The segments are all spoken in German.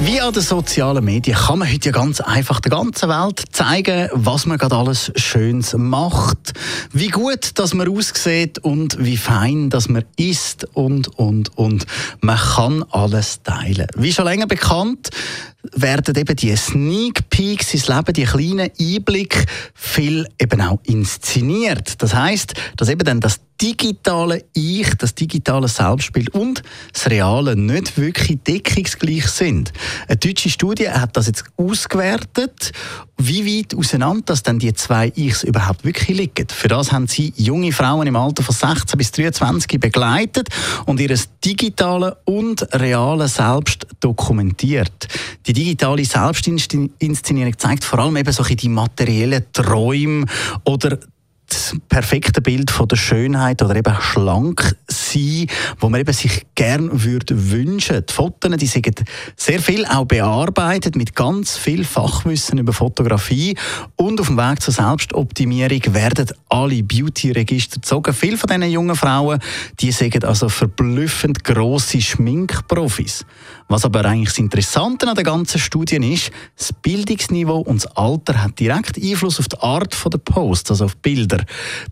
Wie an den sozialen Medien kann man heute ja ganz einfach der ganzen Welt zeigen, was man gerade alles Schönes macht, wie gut, dass man aussieht und wie fein, dass man isst und, und, und. Man kann alles teilen. Wie schon länger bekannt, werden eben die Sneak Peeks ins Leben, die kleinen Einblicke, viel eben auch inszeniert. Das heißt, dass eben dann das digitale Ich, das digitale Selbstbild und das reale nicht wirklich deckungsgleich sind. Eine deutsche Studie hat das jetzt ausgewertet, wie weit auseinander dass dann die zwei Ichs überhaupt wirklich liegen. Für das haben sie junge Frauen im Alter von 16 bis 23 begleitet und ihr digitale und reale Selbst dokumentiert. Die digitale Selbstinszenierung zeigt vor allem eben so die materiellen Träume oder das perfekte Bild von der Schönheit oder eben schlank sein, wo man eben sich gern würde wünschen. Die Fotos, die sind sehr viel auch bearbeitet mit ganz viel Fachwissen über Fotografie und auf dem Weg zur Selbstoptimierung werden alle Beauty-Register gezogen. Viele von diesen jungen Frauen, die sagen also verblüffend grosse Schminkprofis. Was aber eigentlich das Interessante an der ganzen Studie ist, das Bildungsniveau und das Alter hat direkt Einfluss auf die Art der Posts, also auf Bilder.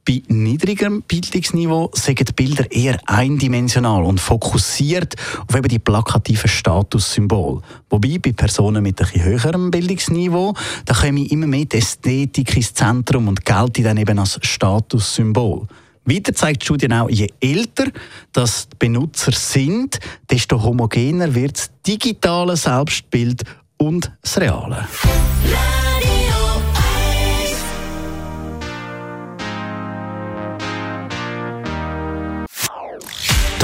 Bei niedrigerem Bildungsniveau sind die Bilder eher eindimensional und fokussiert auf eben die plakativen Statussymbole. Wobei bei Personen mit ein höherem Bildungsniveau, da kommen immer mehr die Ästhetik ins Zentrum und gelten dann eben als Statussymbol. Weiter zeigt die Studie auch, je älter das die Benutzer sind, desto homogener wird das digitale Selbstbild und das reale.